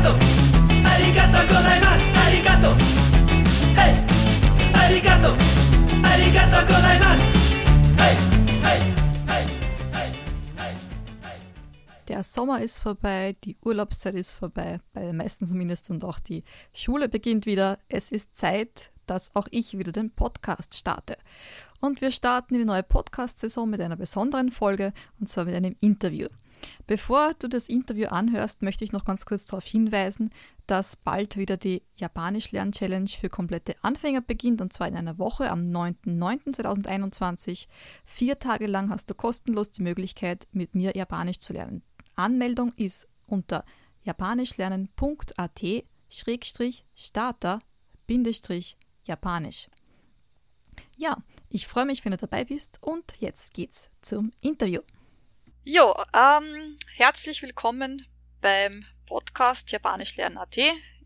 arigato, arigato gozaimasu, arigato. Hey, arigato, arigato gozaimasu. Hey. Der Sommer ist vorbei, die Urlaubszeit ist vorbei, bei den meisten zumindest, und auch die Schule beginnt wieder. Es ist Zeit, dass auch ich wieder den Podcast starte. Und wir starten die neue Podcast-Saison mit einer besonderen Folge, und zwar mit einem Interview. Bevor du das Interview anhörst, möchte ich noch ganz kurz darauf hinweisen, dass bald wieder die Japanisch Lern Challenge für komplette Anfänger beginnt und zwar in einer Woche am 9.9.2021. Vier Tage lang hast du kostenlos die Möglichkeit, mit mir Japanisch zu lernen. Anmeldung ist unter japanischlernen.at-starter-japanisch. Ja, ich freue mich, wenn du dabei bist und jetzt geht's zum Interview. Jo, ähm, herzlich willkommen beim Podcast Japanisch lernen AT.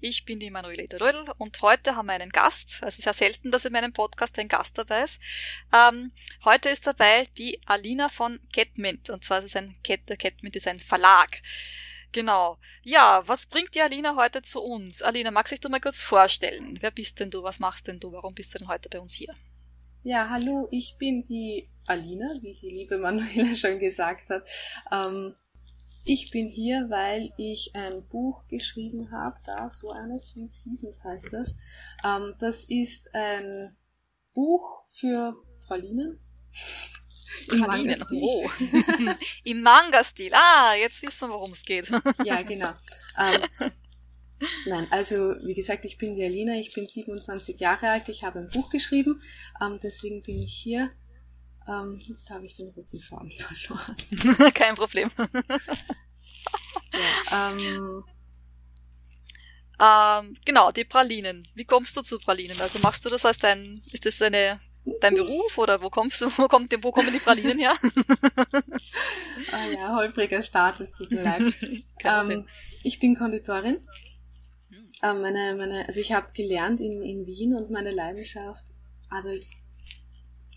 Ich bin die Manuela Rödel und heute haben wir einen Gast. Es ist sehr selten, dass in meinem Podcast ein Gast dabei ist. Ähm, heute ist dabei die Alina von Catmint. Und zwar ist es ein Cat, Catmint ist ein Verlag. Genau. Ja, was bringt die Alina heute zu uns? Alina, magst du dich mal kurz vorstellen? Wer bist denn du? Was machst denn du? Warum bist du denn heute bei uns hier? Ja, hallo, ich bin die Alina, wie die liebe Manuela schon gesagt hat. Ähm, ich bin hier, weil ich ein Buch geschrieben habe, da so eine Sweet Seasons heißt das. Ähm, das ist ein Buch für Pralinen. Pralinen, oh. Im Manga-Stil. Ah, jetzt wissen wir, worum es geht. ja, genau. Ähm, nein, also wie gesagt, ich bin die Alina, ich bin 27 Jahre alt, ich habe ein Buch geschrieben, ähm, deswegen bin ich hier ähm, jetzt habe ich den roten Faden verloren. Kein Problem. ja, ähm, ähm, genau, die Pralinen. Wie kommst du zu Pralinen? Also machst du das als dein, ist das eine, dein Beruf oder wo kommst du, wo kommt, wo kommen die Pralinen her? ah ja, holpriger Start, es tut mir leid. ähm, ich bin Konditorin. Hm. Ähm, meine, meine, also ich habe gelernt in, in Wien und meine Leidenschaft, also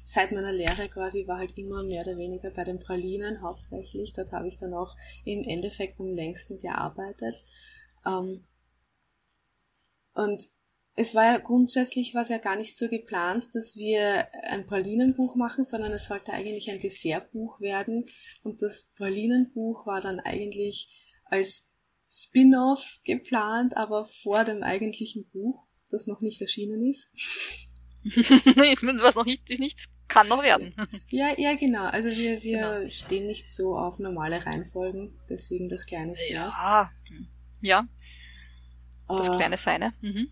seit meiner Lehre quasi war halt immer mehr oder weniger bei den Pralinen hauptsächlich. Dort habe ich dann auch im Endeffekt am längsten gearbeitet. Ähm, und es war ja grundsätzlich was ja gar nicht so geplant, dass wir ein Pralinenbuch machen, sondern es sollte eigentlich ein Dessertbuch werden. Und das Pralinenbuch war dann eigentlich als Spin-off geplant, aber vor dem eigentlichen Buch, das noch nicht erschienen ist. Was noch nicht, nichts kann noch werden. Ja, ja, genau. Also wir, wir genau. stehen nicht so auf normale Reihenfolgen, deswegen das kleine zuerst. Ja, ja. Das äh, kleine Feine. Mhm.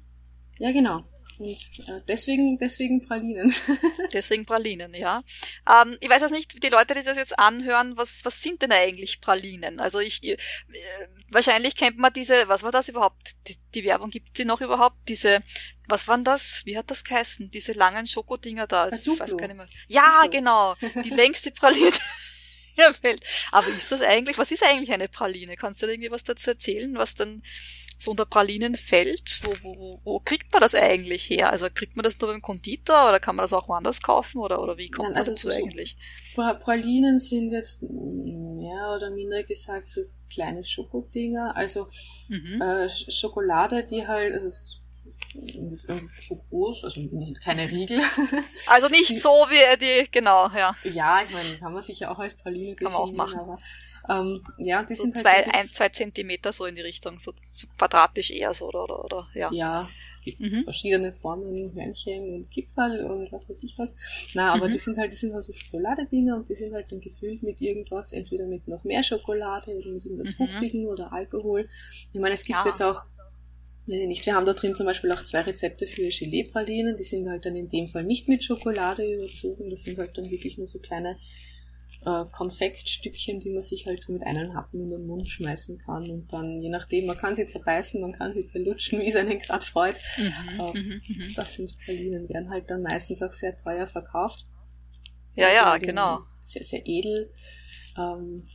Ja, genau. Und äh, deswegen, deswegen Pralinen. deswegen Pralinen, ja. Ähm, ich weiß jetzt nicht, die Leute, die das jetzt anhören, was, was sind denn eigentlich Pralinen? Also ich, äh, wahrscheinlich kennt man diese, was war das überhaupt? Die, die Werbung gibt sie noch überhaupt? Diese, was waren das? Wie hat das geheißen? Diese langen Schokodinger da. Also, ich weiß gar nicht mehr. Ja, Duplo. genau. Die längste Praline der Welt. Aber ist das eigentlich, was ist eigentlich eine Praline? Kannst du da irgendwie was dazu erzählen, was dann so unter Pralinen fällt? Wo, wo, wo kriegt man das eigentlich her? Also kriegt man das nur beim Konditor oder kann man das auch woanders kaufen oder, oder wie kommt Nein, also man dazu so eigentlich? Pralinen sind jetzt mehr oder minder gesagt so kleine Schokodinger, also mhm. äh, Schokolade, die halt, also so groß, also keine Riegel. Also nicht so wie die, genau, ja. Ja, ich meine, kann man sich ja auch als Praline Kann man auch machen. Aber ähm, ja, die so sind zwei, halt ein, zwei Zentimeter so in die Richtung, so, so quadratisch eher so, oder, oder, oder ja. Ja, gibt mhm. verschiedene Formen, Hörnchen und Kipferl und was weiß ich was. Na, aber mhm. die sind halt, die sind halt so Schokoladedinger und die sind halt dann gefüllt mit irgendwas, entweder mit noch mehr Schokolade oder mit irgendwas mhm. Fruchtigen oder Alkohol. Ich meine, es gibt ja. jetzt auch nicht, wir haben da drin zum Beispiel auch zwei Rezepte für Gelee-Pralinen, die sind halt dann in dem Fall nicht mit Schokolade überzogen, das sind halt dann wirklich nur so kleine äh, Konfektstückchen, die man sich halt so mit einem Happen in den Mund schmeißen kann und dann, je nachdem, man kann sie zerbeißen, man kann sie zerlutschen, wie es einen gerade freut. Mhm, äh, mhm, das sind Pralinen, werden halt dann meistens auch sehr teuer verkauft. Ja, ja, genau. Sehr, sehr edel. Ähm,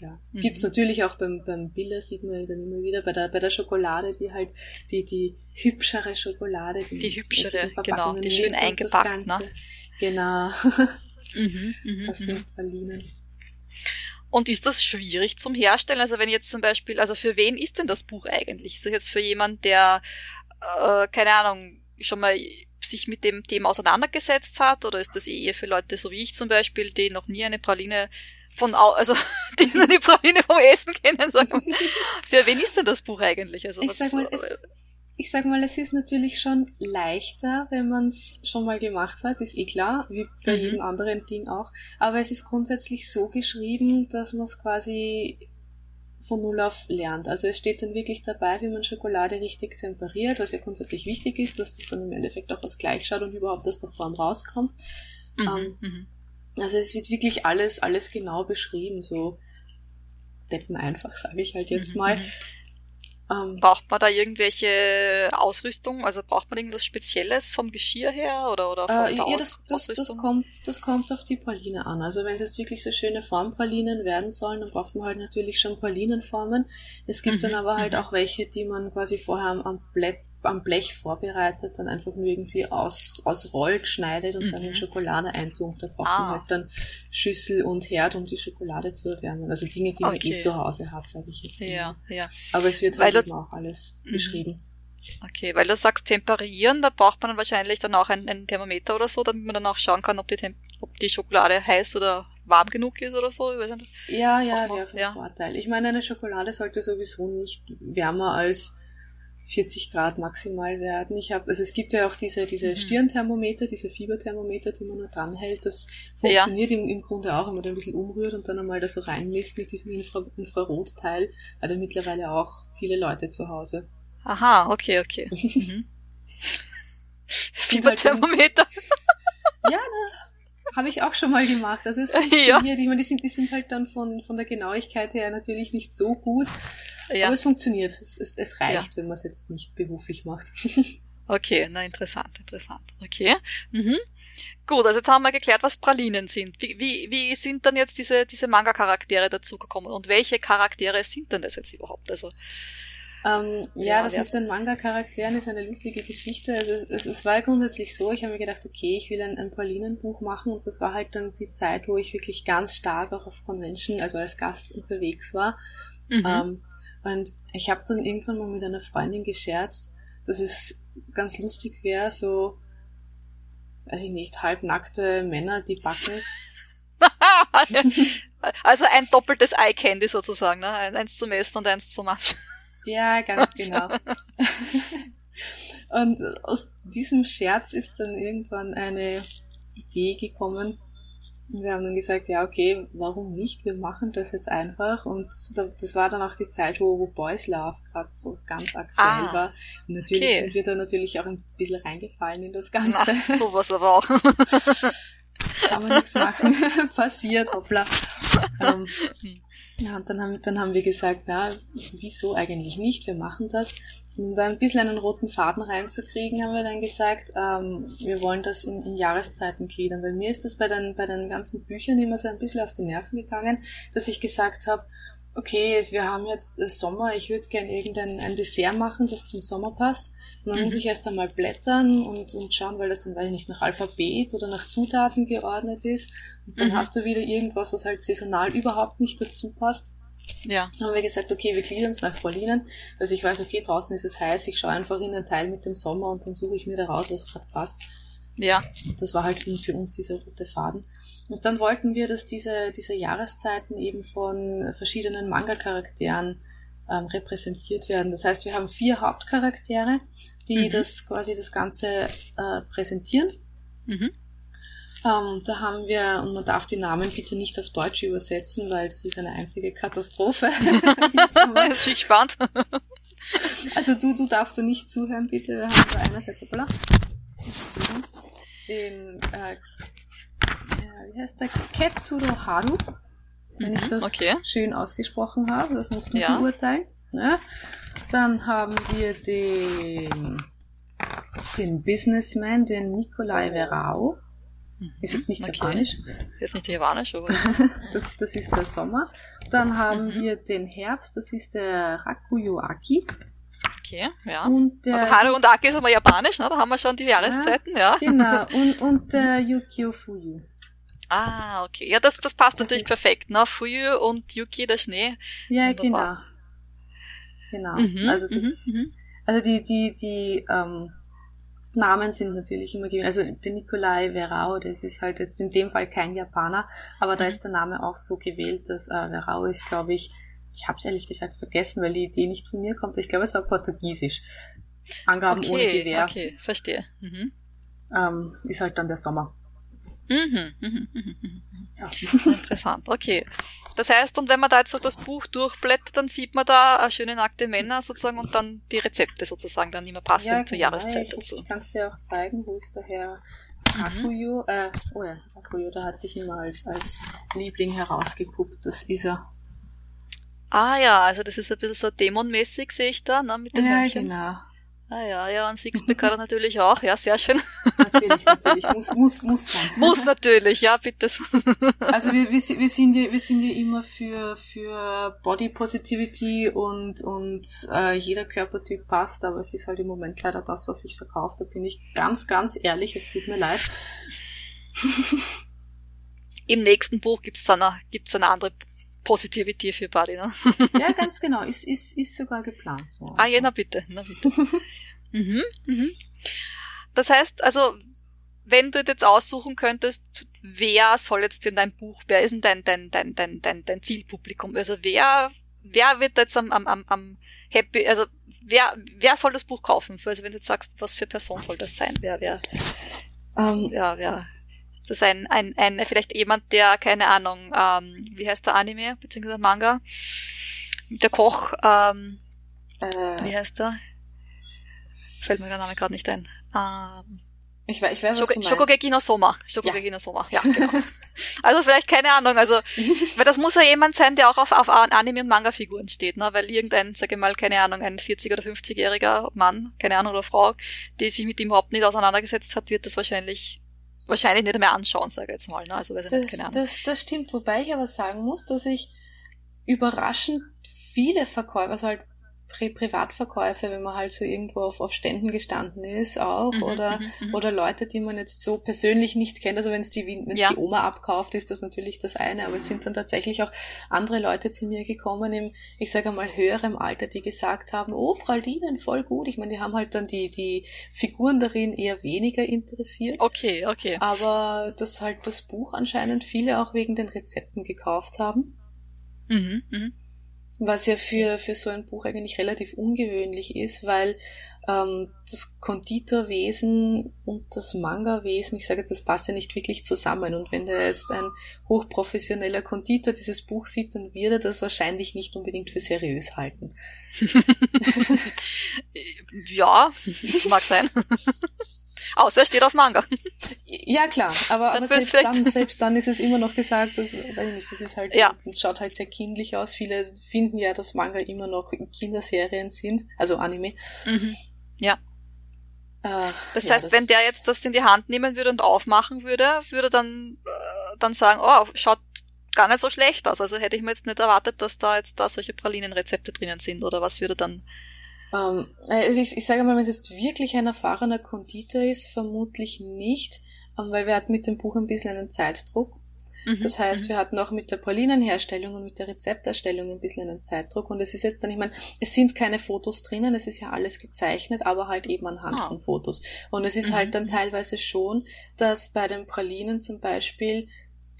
ja. Mhm. Gibt's natürlich auch beim, beim Biller, sieht man ja dann immer wieder, bei der, bei der Schokolade, die halt, die, die hübschere Schokolade. Die, die hübschere, genau, die schön eingepackt, ne? Genau. Mhm, mh, das sind Pralinen. Und ist das schwierig zum Herstellen? Also wenn jetzt zum Beispiel, also für wen ist denn das Buch eigentlich? Ist das jetzt für jemand, der, äh, keine Ahnung, schon mal sich mit dem Thema auseinandergesetzt hat? Oder ist das eher für Leute so wie ich zum Beispiel, die noch nie eine Praline von, also die nur die Praline vom Essen kennen? Sagen. für wen ist denn das Buch eigentlich? Also ich was, mal, es, ich sag mal, es ist natürlich schon leichter, wenn man es schon mal gemacht hat, ist eh klar, wie bei mhm. jedem anderen Ding auch. Aber es ist grundsätzlich so geschrieben, dass man es quasi von Null auf lernt. Also es steht dann wirklich dabei, wie man Schokolade richtig temperiert, was ja grundsätzlich wichtig ist, dass das dann im Endeffekt auch was gleich schaut und überhaupt aus der Form rauskommt. Mhm, ähm, mhm. also es wird wirklich alles, alles genau beschrieben, so deppen einfach, sage ich halt jetzt mhm, mal. Ähm, braucht man da irgendwelche Ausrüstung? Also braucht man irgendwas Spezielles vom Geschirr her oder, oder von äh, der ja, das, das, das, kommt, das kommt auf die Praline an. Also wenn es jetzt wirklich so schöne Formpralinen werden sollen, dann braucht man halt natürlich schon Pralinenformen. Es gibt mhm, dann aber halt mhm. auch welche, die man quasi vorher am, am Blatt am Blech vorbereitet, dann einfach nur irgendwie aus, ausrollt, schneidet und mhm. dann in. Schokolade eintunkt. Da braucht ah. man halt dann Schüssel und Herd, um die Schokolade zu erwärmen. Also Dinge, die okay. man eh zu Hause hat, sage ich jetzt. Ja, ja. Aber es wird halt eben auch alles mhm. beschrieben. Okay, weil du sagst temperieren, da braucht man dann wahrscheinlich dann auch ein, ein Thermometer oder so, damit man dann auch schauen kann, ob die, ob die Schokolade heiß oder warm genug ist oder so. Ich weiß nicht. Ja, ja, wäre von ja. Vorteil. Ich meine, eine Schokolade sollte sowieso nicht wärmer als 40 Grad maximal werden. Ich habe, also es gibt ja auch diese, diese mhm. Stirnthermometer, diese Fieberthermometer, die man nur dranhält. Das funktioniert ja. im, im Grunde auch, wenn man da ein bisschen umrührt und dann einmal da so reinmisst mit diesem Infra Infrarotteil. Hat er mittlerweile auch viele Leute zu Hause. Aha, okay, okay. Mhm. Fieberthermometer. ja, habe ich auch schon mal gemacht. Also es funktioniert. Ja. Ich meine, die sind, die sind halt dann von, von der Genauigkeit her natürlich nicht so gut. Ja. Aber es funktioniert. Es, es, es reicht, ja. wenn man es jetzt nicht beruflich macht. okay, na interessant, interessant. Okay. Mhm. Gut, also jetzt haben wir geklärt, was Pralinen sind. Wie, wie, wie sind dann jetzt diese, diese Manga-Charaktere dazugekommen und welche Charaktere sind denn das jetzt überhaupt? Also, ähm, ja, ja, das mit den Manga-Charakteren ist eine lustige Geschichte. Also es, es war grundsätzlich so, ich habe mir gedacht, okay, ich will ein, ein Pralinenbuch machen und das war halt dann die Zeit, wo ich wirklich ganz stark auch auf Convention, also als Gast unterwegs war. Mhm. Ähm, und ich habe dann irgendwann mal mit einer Freundin gescherzt, dass es ganz lustig wäre, so, weiß ich nicht, halbnackte Männer, die backen. also ein doppeltes Eye Candy sozusagen, ne? Eins zum Essen und eins zum Matsch. Ja, ganz genau. und aus diesem Scherz ist dann irgendwann eine Idee gekommen, wir haben dann gesagt, ja, okay, warum nicht? Wir machen das jetzt einfach. Und das war dann auch die Zeit, wo, wo Boys Love gerade so ganz aktuell ah, war. Und natürlich okay. sind wir da natürlich auch ein bisschen reingefallen in das Ganze. Ach, sowas aber auch. Kann man nichts machen. Passiert, hoppla. Ähm, ja, und dann haben, dann haben wir gesagt, na, wieso eigentlich nicht? Wir machen das. Um da ein bisschen einen roten Faden reinzukriegen, haben wir dann gesagt, ähm, wir wollen das in, in Jahreszeiten gliedern. Weil mir ist das bei den, bei den ganzen Büchern immer so ein bisschen auf die Nerven gegangen, dass ich gesagt habe, okay, wir haben jetzt Sommer, ich würde gerne irgendein ein Dessert machen, das zum Sommer passt. Und dann mhm. muss ich erst einmal blättern und, und schauen, weil das dann, weiß ich nicht, nach Alphabet oder nach Zutaten geordnet ist. Und dann mhm. hast du wieder irgendwas, was halt saisonal überhaupt nicht dazu passt. Ja. Dann haben wir gesagt, okay, wir gliedern es nach Pralinen, dass ich weiß, okay, draußen ist es heiß, ich schaue einfach in den Teil mit dem Sommer und dann suche ich mir da raus, was gerade passt. Ja. Das war halt für uns dieser rote Faden. Und dann wollten wir, dass diese, diese Jahreszeiten eben von verschiedenen Manga-Charakteren ähm, repräsentiert werden. Das heißt, wir haben vier Hauptcharaktere, die mhm. das quasi das Ganze äh, präsentieren. Mhm. Ähm, da haben wir, und man darf die Namen bitte nicht auf Deutsch übersetzen, weil das ist eine einzige Katastrophe. Jetzt bin ich gespannt. Also du, du darfst da nicht zuhören, bitte. Wir haben da einerseits den, äh, wie heißt der? Ketsuro Haru. Wenn mhm, ich das okay. schön ausgesprochen habe, das musst du ja. beurteilen. Ne? Dann haben wir den, den Businessman, den Nikolai Verao. Ist jetzt nicht okay. Japanisch. Ist nicht Japanisch, aber. das, das ist der Sommer. Dann haben mhm. wir den Herbst, das ist der Rakuyo Aki. Okay, ja. also Haru und Aki ist aber Japanisch, ne? Da haben wir schon die Jahreszeiten, ja. Genau. Und, und der Yukio Fuyu. Ah, okay. Ja, das, das passt natürlich perfekt, ne? Früh und Yuki, der Schnee. Ja, Wunderbar. genau. Genau. Mhm, also, das, mhm, mhm. also die, die, die ähm, Namen sind natürlich immer gewesen. Also der Nikolai Verao, das ist halt jetzt in dem Fall kein Japaner, aber da mhm. ist der Name auch so gewählt, dass äh, Verao ist, glaube ich, ich habe es ehrlich gesagt vergessen, weil die Idee nicht von mir kommt. Ich glaube, es war Portugiesisch. Angaben okay, ohne Gewehr. Okay, verstehe. Mhm. Ähm, ist halt dann der Sommer. Mhm, mhm, mhm, mhm. Ja. Interessant, okay. Das heißt, und wenn man da jetzt so das Buch durchblättert, dann sieht man da eine schöne nackte Männer sozusagen und dann die Rezepte sozusagen dann immer passend ja, zur genau. Jahreszeit dazu. Ich kann es dir auch zeigen, wo ist der Herr Akuyo, mhm. äh, oh ja, Akuyo, da hat sich immer als, als Liebling herausgeguckt, das ist er. Ah ja, also das ist ein bisschen so dämonmäßig, sehe ich da, ne, mit den ja, Hörnchen. genau. Ah ja, ja, und Sixpack hat er natürlich auch, ja, sehr schön. Natürlich, natürlich, muss, muss, muss sein. Muss natürlich, ja, bitte. Also wir, wir, wir, sind ja, wir sind ja immer für, für Body Positivity und, und äh, jeder Körpertyp passt, aber es ist halt im Moment leider das, was ich verkaufe. Da bin ich ganz, ganz ehrlich, es tut mir leid. Im nächsten Buch gibt's dann eine, gibt's eine andere Positivity für Body, ne? Ja, ganz genau. Ist, ist, ist sogar geplant so. Ah ja, na bitte, na bitte. mhm, mhm. Das heißt, also, wenn du jetzt aussuchen könntest, wer soll jetzt in dein Buch, wer ist denn dein, dein, dein, dein, dein, dein Zielpublikum? Also wer, wer wird jetzt am, am, am, am happy, also wer, wer soll das Buch kaufen? Also wenn du jetzt sagst, was für Person soll das sein? Wer, wer, um, ähm, ja, wer, das ist ein, ein, ein, vielleicht jemand, der, keine Ahnung, ähm, wie heißt der Anime, beziehungsweise Manga? Der Koch, ähm, äh, wie heißt der? Fällt mir der Name gerade nicht ein. Ähm, ich weiß, ich weiß, was Shoko, du Shokugeki no Soma. Shokugeki ja. no Soma, ja, genau. also vielleicht keine Ahnung, also, weil das muss ja jemand sein, der auch auf, auf Anime- und Manga-Figuren steht, ne, weil irgendein, sage ich mal, keine Ahnung, ein 40- oder 50-jähriger Mann, keine Ahnung, oder Frau, die sich mit ihm überhaupt nicht auseinandergesetzt hat, wird das wahrscheinlich wahrscheinlich nicht mehr anschauen, sage ich jetzt mal. Ne? Also weiß ich das, nicht, keine Ahnung. Das, das stimmt, wobei ich aber sagen muss, dass ich überraschend viele Verkäufer, also halt Pri Privatverkäufe, wenn man halt so irgendwo auf, auf Ständen gestanden ist auch mhm, oder, mhm, mhm. oder Leute, die man jetzt so persönlich nicht kennt. Also wenn es die, wenn's ja. die Oma abkauft, ist das natürlich das eine, aber es sind dann tatsächlich auch andere Leute zu mir gekommen im, ich sage mal, höherem Alter, die gesagt haben, oh, Pralinen, voll gut. Ich meine, die haben halt dann die, die Figuren darin eher weniger interessiert. Okay, okay. Aber dass halt das Buch anscheinend viele auch wegen den Rezepten gekauft haben. Mhm, mhm. Was ja für, für so ein Buch eigentlich relativ ungewöhnlich ist, weil ähm, das Konditorwesen und das Manga-Wesen, ich sage, das passt ja nicht wirklich zusammen. Und wenn da jetzt ein hochprofessioneller Konditor dieses Buch sieht, dann wird er das wahrscheinlich nicht unbedingt für seriös halten. ja, mag sein. Außer er steht auf Manga. Ja, klar, aber, aber selbst, dann, selbst dann ist es immer noch gesagt, dass, weiß ich nicht, das ist halt, ja. schaut halt sehr kindlich aus. Viele finden ja, dass Manga immer noch Kinderserien sind, also Anime. Mhm. Ja. Äh, das ja, heißt, das wenn der jetzt das in die Hand nehmen würde und aufmachen würde, würde dann, äh, dann sagen, oh, schaut gar nicht so schlecht aus. Also hätte ich mir jetzt nicht erwartet, dass da jetzt da solche Pralinenrezepte drinnen sind oder was würde dann ähm, also ich, ich sage mal, wenn es jetzt wirklich ein erfahrener Konditor ist, vermutlich nicht, weil wir hatten mit dem Buch ein bisschen einen Zeitdruck. Mhm, das heißt, mhm. wir hatten auch mit der Pralinenherstellung und mit der Rezepterstellung ein bisschen einen Zeitdruck. Und es ist jetzt dann, ich meine, es sind keine Fotos drinnen, es ist ja alles gezeichnet, aber halt eben anhand oh. von Fotos. Und es ist halt mhm. dann teilweise schon, dass bei den Pralinen zum Beispiel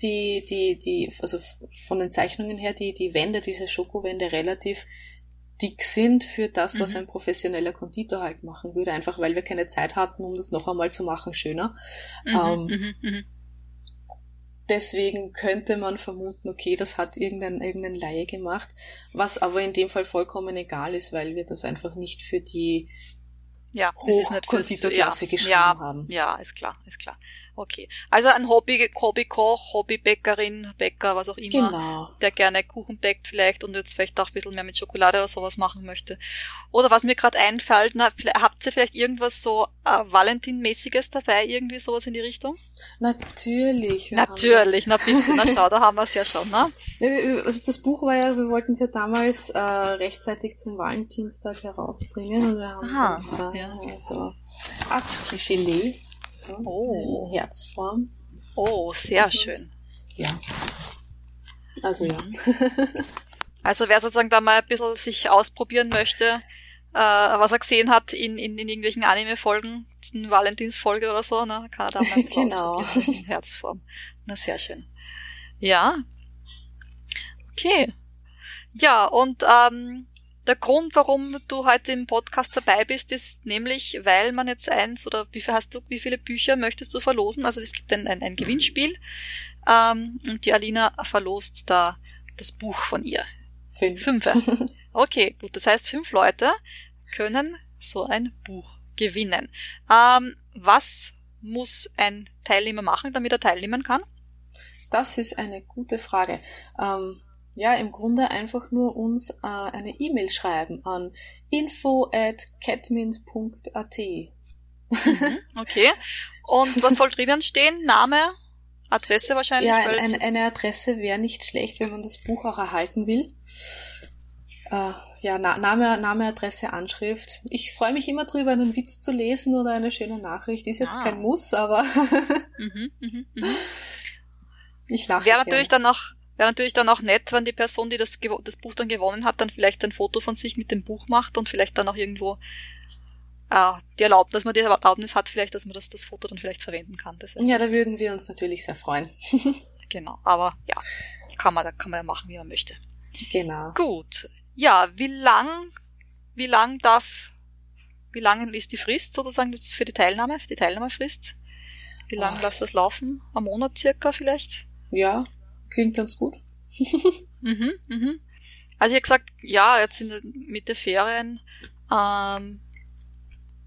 die, die, die, also von den Zeichnungen her, die, die Wände, diese Schokowände relativ dick sind für das, was mhm. ein professioneller Konditor halt machen würde, einfach weil wir keine Zeit hatten, um das noch einmal zu machen, schöner. Mhm, ähm, mhm, mhm. deswegen könnte man vermuten, okay, das hat irgendein, irgendein Laie gemacht, was aber in dem Fall vollkommen egal ist, weil wir das einfach nicht für die ja, es ist nicht Konditorklasse ja, geschrieben ja, haben. Ja, ist klar, ist klar. Okay. Also ein Hobby, Hobbykoch, Hobbybäckerin, Bäcker, was auch immer, genau. der gerne Kuchen bäckt vielleicht und jetzt vielleicht auch ein bisschen mehr mit Schokolade oder sowas machen möchte. Oder was mir gerade einfällt, na, habt ihr vielleicht irgendwas so äh, Valentin-mäßiges dabei, irgendwie sowas in die Richtung? Natürlich. Natürlich, na bitte, na schau, da haben wir es ja schon, ne? Also das Buch war ja, wir wollten es ja damals äh, rechtzeitig zum Valentinstag herausbringen und wir haben Aha, äh, ja. also Atsuki Gelee Oh. In Herzform. Oh, sehr schön. ja. Also ja. Also wer sozusagen da mal ein bisschen sich ausprobieren möchte, äh, was er gesehen hat in, in, in irgendwelchen Anime-Folgen, Valentinsfolge oder so, ne, kann er da mal ein bisschen Genau. ausprobieren in Herzform. Na, sehr schön. Ja. Okay. Ja, und ähm, der Grund, warum du heute im Podcast dabei bist, ist nämlich, weil man jetzt eins oder wie viel hast du, wie viele Bücher möchtest du verlosen? Also es gibt ein, ein, ein Gewinnspiel ähm, und die Alina verlost da das Buch von ihr. Fünf. Fünf. Okay, gut. Das heißt, fünf Leute können so ein Buch gewinnen. Ähm, was muss ein Teilnehmer machen, damit er teilnehmen kann? Das ist eine gute Frage. Ähm, ja, im Grunde einfach nur uns äh, eine E-Mail schreiben an info at catmint.at. Mhm, okay. Und was soll drinnen stehen? Name, Adresse wahrscheinlich? Ja, weil- eine, eine Adresse wäre nicht schlecht, wenn man das Buch auch erhalten will. Äh, ja, Na Name, Name, Adresse, Anschrift. Ich freue mich immer drüber, einen Witz zu lesen oder eine schöne Nachricht. Ist jetzt Ah. kein Muss, aber mhm, mhm, mhm. ich lache. Wäre natürlich dann auch Wäre natürlich dann auch nett, wenn die Person, die das, das Buch dann gewonnen hat, dann vielleicht ein Foto von sich mit dem Buch macht und vielleicht dann auch irgendwo äh, die Erlaubnis, dass man die Erlaubnis hat, vielleicht, dass man das, das Foto dann vielleicht verwenden kann. Ja, da würden wir uns natürlich sehr freuen. Genau, aber ja, kann man, da kann man ja machen, wie man möchte. genau. Gut. Ja, wie lang, wie lang darf, wie lang ist die Frist sozusagen für die Teilnahme, für die Teilnahmefrist? Wie lang Oh. lässt das laufen? Ein Monat circa vielleicht? Ja, klingt ganz gut. Mhm, mhm. Also ich hab gesagt, ja, jetzt in der Mitte Ferien, ähm,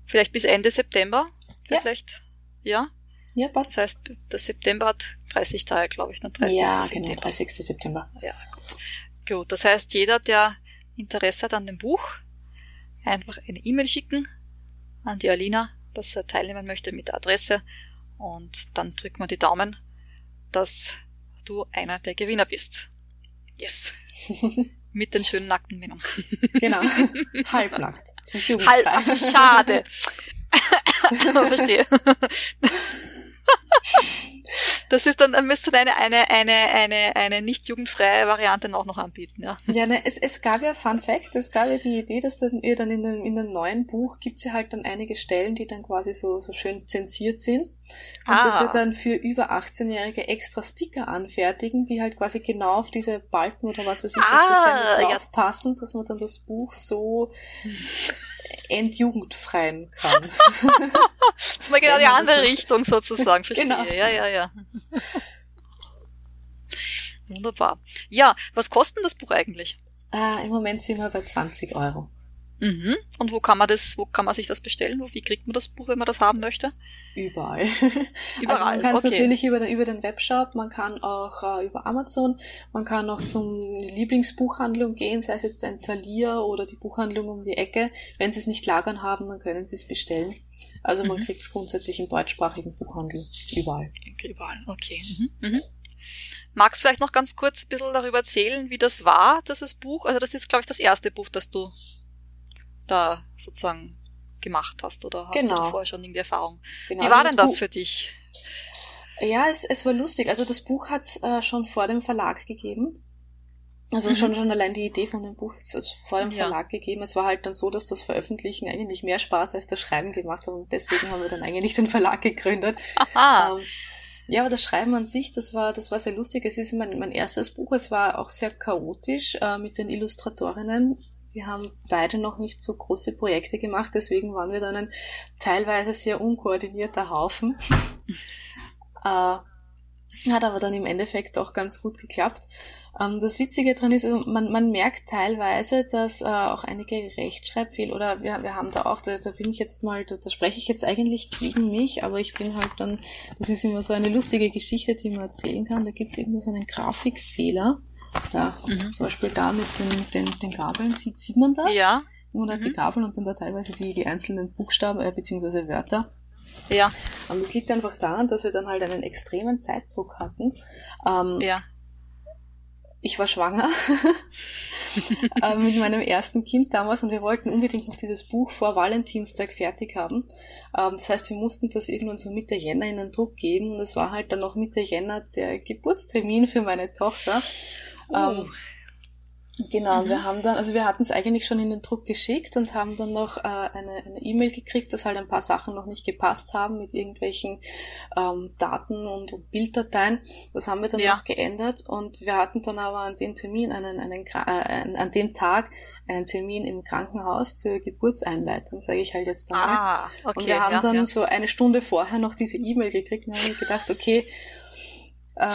vielleicht bis Ende September, Ja. vielleicht, ja. Ja, passt. Das heißt, der September hat 30 Tage, glaube ich, dann 30. Ja, genau, September. 30. September. Ja, gut. Gut, das heißt, jeder, der Interesse hat an dem Buch, einfach eine E-Mail schicken an die Alina, dass er teilnehmen möchte mit der Adresse und dann drücken wir die Daumen, dass du einer der Gewinner bist. Yes. Mit den schönen nackten Männern. Genau. Halbnackt. Halt, also schade. Verstehe. Das ist dann, dann müsste eine, eine, eine, eine, eine nicht jugendfreie Variante auch noch anbieten, ja. Ja, ne, es, es gab ja, Fun Fact, es gab ja die Idee, dass dann ihr dann in dem, in dem neuen Buch gibt's ja halt dann einige Stellen, die dann quasi so, so schön zensiert sind. Und Ah. das wird dann für über 18-Jährige extra Sticker anfertigen, die halt quasi genau auf diese Balken oder was weiß ich, Ah, was ja. passen, dass man dann das Buch so entjugendfreien kann. Das ist mal genau die andere Richtung sozusagen, verstehe. Genau. Ja, ja, ja. Wunderbar. Ja, was kostet das Buch eigentlich? äh, Im Moment sind wir bei 20 Euro. Mhm. Und wo kann man das, wo kann man sich das bestellen? Wo, wie kriegt man das Buch, wenn man das haben möchte? Überall. Überall. Also man kann es okay. natürlich über den, über den Webshop, man kann auch äh, über Amazon, man kann auch zum Lieblingsbuchhandlung gehen, sei es jetzt ein Thalia oder die Buchhandlung um die Ecke. Wenn sie es nicht lagern haben, dann können sie es bestellen. Also man Mhm. kriegt es grundsätzlich im deutschsprachigen Buchhandel überall. Überall, okay. Mhm. Mhm. Magst du vielleicht noch ganz kurz ein bisschen darüber erzählen, wie das war, dieses Buch? Also das ist, glaube ich, das erste Buch, das du da sozusagen gemacht hast, oder hast Genau. du vorher schon irgendwie Erfahrung? Genau, Wie also war denn das für dich? Ja, es, es war lustig. Also das Buch hat es äh, schon vor dem Verlag gegeben. Also Mhm. schon, schon allein die Idee von dem Buch hat es vor dem Ja. Verlag gegeben. Es war halt dann so, dass das Veröffentlichen eigentlich mehr Spaß als das Schreiben gemacht hat und deswegen haben wir dann eigentlich den Verlag gegründet. Aha. Ähm, ja, aber das Schreiben an sich, das war, das war sehr lustig. Es ist mein, mein erstes Buch. Es war auch sehr chaotisch äh, mit den Illustratorinnen. Die haben beide noch nicht so große Projekte gemacht, deswegen waren wir dann ein teilweise sehr unkoordinierter Haufen. äh, hat aber dann im Endeffekt auch ganz gut geklappt. Ähm, das Witzige dran ist, also man, man merkt teilweise, dass äh, auch einige Rechtschreibfehler, oder wir, wir haben da auch, da, da bin ich jetzt mal, da, da spreche ich jetzt eigentlich gegen mich, aber ich bin halt dann, das ist immer so eine lustige Geschichte, die man erzählen kann. Da gibt es irgendwo so einen Grafikfehler. Da, Mhm. zum Beispiel da mit den, den, den Gabeln, sieht, sieht man das? Ja, Oder Mhm. die Gabeln und dann da teilweise die, die einzelnen Buchstaben äh, beziehungsweise Wörter. ja, Und das liegt einfach daran, dass wir dann halt einen extremen Zeitdruck hatten. Ähm, ja. Ich war schwanger äh, mit meinem ersten Kind damals und wir wollten unbedingt noch dieses Buch vor Valentinstag fertig haben. Ähm, das heißt, wir mussten das irgendwann so Mitte Jänner in den Druck geben und es war halt dann noch Mitte Jänner der Geburtstermin für meine Tochter. Oh. Ähm, Genau, mhm. wir haben dann, also wir hatten es eigentlich schon in den Druck geschickt und haben dann noch äh, eine E-Mail e gekriegt, dass halt ein paar Sachen noch nicht gepasst haben mit irgendwelchen ähm, Daten und Bilddateien. Das haben wir dann ja. noch geändert und wir hatten dann aber an dem Termin, einen, einen, äh, an dem Tag einen Termin im Krankenhaus zur Geburtseinleitung, sage ich halt jetzt einmal. Ah, okay, und wir haben ja, dann ja. so eine Stunde vorher noch diese E-Mail gekriegt und haben gedacht, okay, äh,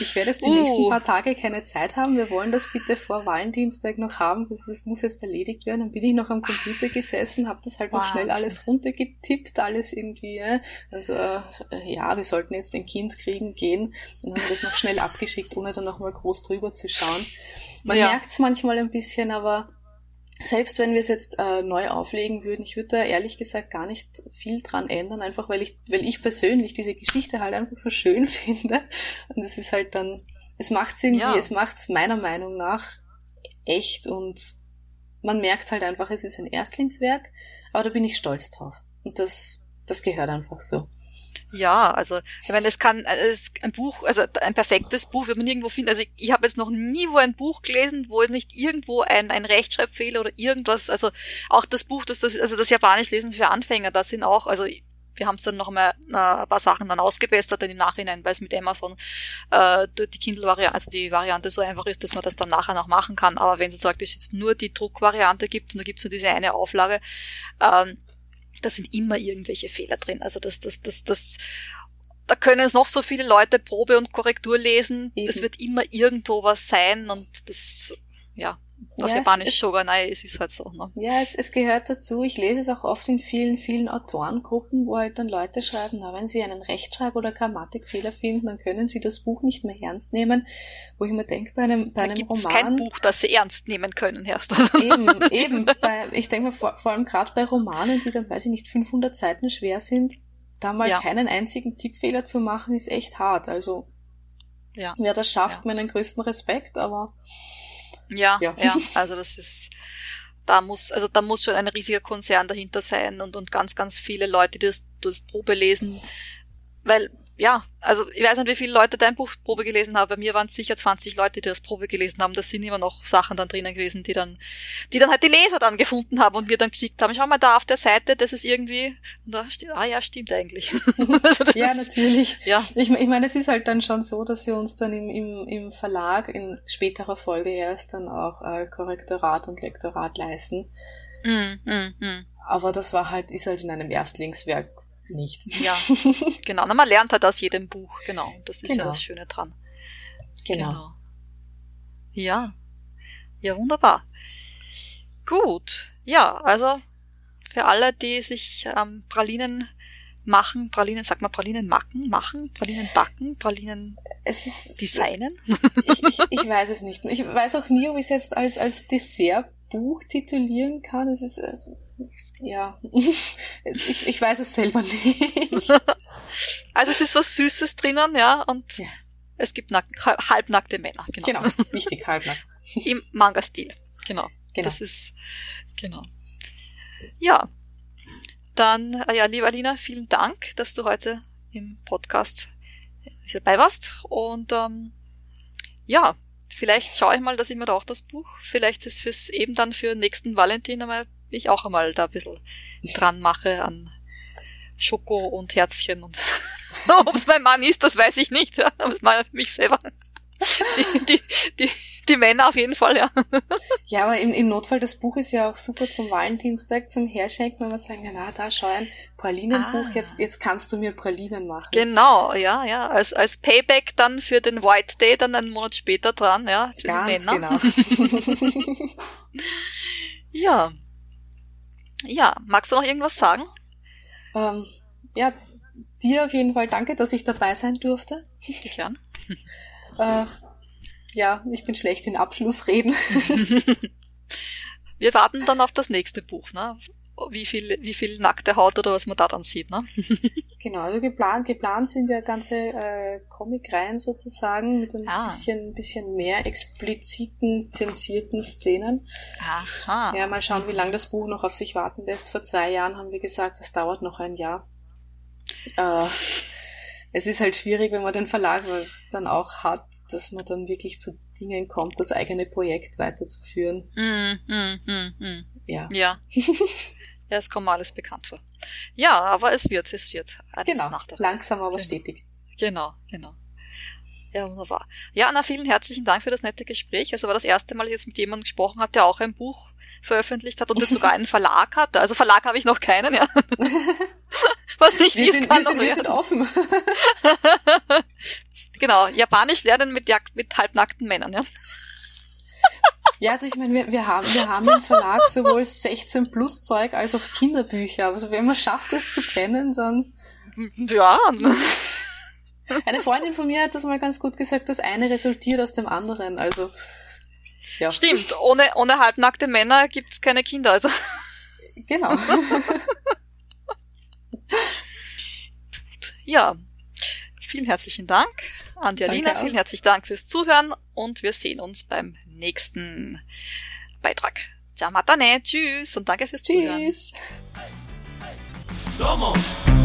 ich werde jetzt die uh. nächsten paar Tage keine Zeit haben. Wir wollen das bitte vor Valentinstag noch haben. Das, das muss jetzt erledigt werden. Dann bin ich noch am Computer gesessen, habe das halt noch schnell alles runtergetippt, alles irgendwie. Also äh, ja, wir sollten jetzt ein Kind kriegen, gehen. Und haben das noch schnell abgeschickt, ohne dann nochmal groß drüber zu schauen. Man ja. merkt es manchmal ein bisschen, aber selbst wenn wir es jetzt äh, neu auflegen würden, ich würde da ehrlich gesagt gar nicht viel dran ändern, einfach weil ich, weil ich persönlich diese Geschichte halt einfach so schön finde. Und es ist halt dann, es macht es irgendwie, ja. es macht es meiner Meinung nach echt und man merkt halt einfach, es ist ein Erstlingswerk, aber da bin ich stolz drauf. Und das, das gehört einfach so. Ja, also ich meine, es kann es ist ein Buch, also ein perfektes Buch wird man nirgendwo finden. Also ich, ich habe jetzt noch nie wo ein Buch gelesen, wo nicht irgendwo ein, ein Rechtschreibfehler oder irgendwas, also auch das Buch, das, das also das Japanisch lesen für Anfänger, da sind auch, also wir haben es dann noch mal äh, ein paar Sachen dann ausgebessert dann im Nachhinein, weil es mit Amazon äh, die Kindle-Variante, also die Variante so einfach ist, dass man das dann nachher noch machen kann. Aber wenn sozusagen es jetzt nur die Druckvariante gibt und da gibt es nur diese eine Auflage, ähm, da sind immer irgendwelche Fehler drin. Also das, das, das, das, da können es noch so viele Leute Probe und Korrektur lesen. Eben. Es wird immer irgendwo was sein und das, ja, auf ja, Japanisch es, ist es halt so. Ne? Ja, es, es gehört dazu. Ich lese es auch oft in vielen, vielen Autorengruppen, wo halt dann Leute schreiben, na, wenn sie einen Rechtschreib- oder Grammatikfehler finden, dann können sie das Buch nicht mehr ernst nehmen. Wo ich mir denke, bei einem, bei da einem Roman... kein Buch, das sie ernst nehmen können, erst. Eben, eben. Bei, ich denke mal, vor, vor allem gerade bei Romanen, die dann, weiß ich nicht, 500 Seiten schwer sind, da mal ja. keinen einzigen Tippfehler zu machen, ist echt hart. Also, ja. wer das schafft, ja. meinen größten Respekt, aber ja, ja, ja, also das ist, da muss, also da muss schon ein riesiger Konzern dahinter sein und, und ganz, ganz viele Leute, die das, das Probe lesen, weil ja, also ich weiß nicht, wie viele Leute dein Buch Probe gelesen haben. Bei mir waren es sicher 20 Leute, die das Probe gelesen haben. Das sind immer noch Sachen dann drinnen gewesen, die dann, die dann halt die Leser dann gefunden haben und mir dann geschickt haben. Schau mal da auf der Seite, das ist irgendwie, und da steht, ah ja, stimmt eigentlich. also ja, ist, natürlich. Ja. Ich, ich meine, es ist halt dann schon so, dass wir uns dann im, im, im Verlag in späterer Folge erst dann auch äh, Korrektorat und Lektorat leisten. Mm, mm, mm. Aber das war halt, ist halt in einem Erstlingswerk nicht. Ja, genau. Na, man lernt halt aus jedem Buch, genau. Das ist genau. ja das Schöne dran. Genau. genau. Ja. Ja, wunderbar. Gut. Ja, also für alle, die sich ähm, Pralinen machen, Pralinen, sag mal Pralinen machen, machen, Pralinen backen, Pralinen es ist, designen? Ich, ich, ich weiß es nicht. Ich weiß auch nie, ob ich es jetzt als, als Dessertbuch titulieren kann. Es ist, also, ja, ich, ich weiß es selber nicht. Also es ist was Süßes drinnen, ja, und ja. es gibt nack halbnackte Männer. Genau, genau wichtig, halbnackt. Im Manga-Stil, genau. genau. Das ist, genau. Ja, dann, äh, ja, liebe Alina, vielen Dank, dass du heute im Podcast dabei warst. Und ähm, ja, vielleicht schaue ich mal, dass ich mir da auch das Buch, vielleicht ist fürs eben dann für nächsten Valentin einmal ich auch einmal da ein bisschen dran mache an Schoko und Herzchen und ob es mein Mann ist, das weiß ich nicht, ja, aber es mal mich selber. Die, die, die, die Männer auf jeden Fall, ja. Ja, aber im, im Notfall, das Buch ist ja auch super zum Valentinstag, zum Herschenken, wenn wir sagen, na, da schau ein Pralinenbuch, ah. jetzt, jetzt kannst du mir Pralinen machen. Genau, ja, ja, als, als Payback dann für den White Day, dann einen Monat später dran, ja, für Ganz die Männer. genau. ja. Ja, magst du noch irgendwas sagen? Ähm, ja, dir auf jeden Fall danke, dass ich dabei sein durfte. Gern. äh, ja, ich bin schlecht in Abschlussreden. Wir warten dann auf das nächste Buch, ne? Wie viel, wie viel nackte Haut oder was man da dann sieht, ne? genau, also geplant, geplant sind ja ganze äh, Comic-Reihen sozusagen mit ein ah. bisschen, bisschen mehr expliziten, zensierten Szenen. Aha. Ja, mal schauen, wie lange das Buch noch auf sich warten lässt. Vor zwei Jahren haben wir gesagt, das dauert noch ein Jahr. Äh, es ist halt schwierig, wenn man den Verlag dann auch hat, dass man dann wirklich zu Dingen kommt, das eigene Projekt weiterzuführen. Mm, mm, mm, mm. Ja. Ja. ja, es kommt mir alles bekannt vor. Ja, aber es wird, es wird. Alles genau, nach der langsam aber genau. stetig. Genau, genau. Ja, wunderbar. Ja, Anna, vielen herzlichen Dank für das nette Gespräch. Also war das erste Mal, dass ich jetzt mit jemandem gesprochen hat, der auch ein Buch veröffentlicht hat und jetzt sogar einen Verlag hatte. Also Verlag habe ich noch keinen, ja. Was nicht wir sind, kann wir sind, wir sind offen. genau, Japanisch lernen mit, mit halbnackten Männern, ja. Ja, also ich meine, wir, wir, haben, wir haben im Verlag sowohl 16 plus Zeug als auch Kinderbücher. Also wenn man schafft, es zu trennen, dann. Ja. Eine Freundin von mir hat das mal ganz gut gesagt, das eine resultiert aus dem anderen. Also ja. Stimmt, ohne, ohne halbnackte Männer gibt's keine Kinder. Also. Genau. ja, vielen herzlichen Dank an die Alina, vielen herzlichen Dank fürs Zuhören und wir sehen uns beim nächsten Beitrag. Ciao, matane, tschüss und danke fürs tschüss. Zuhören.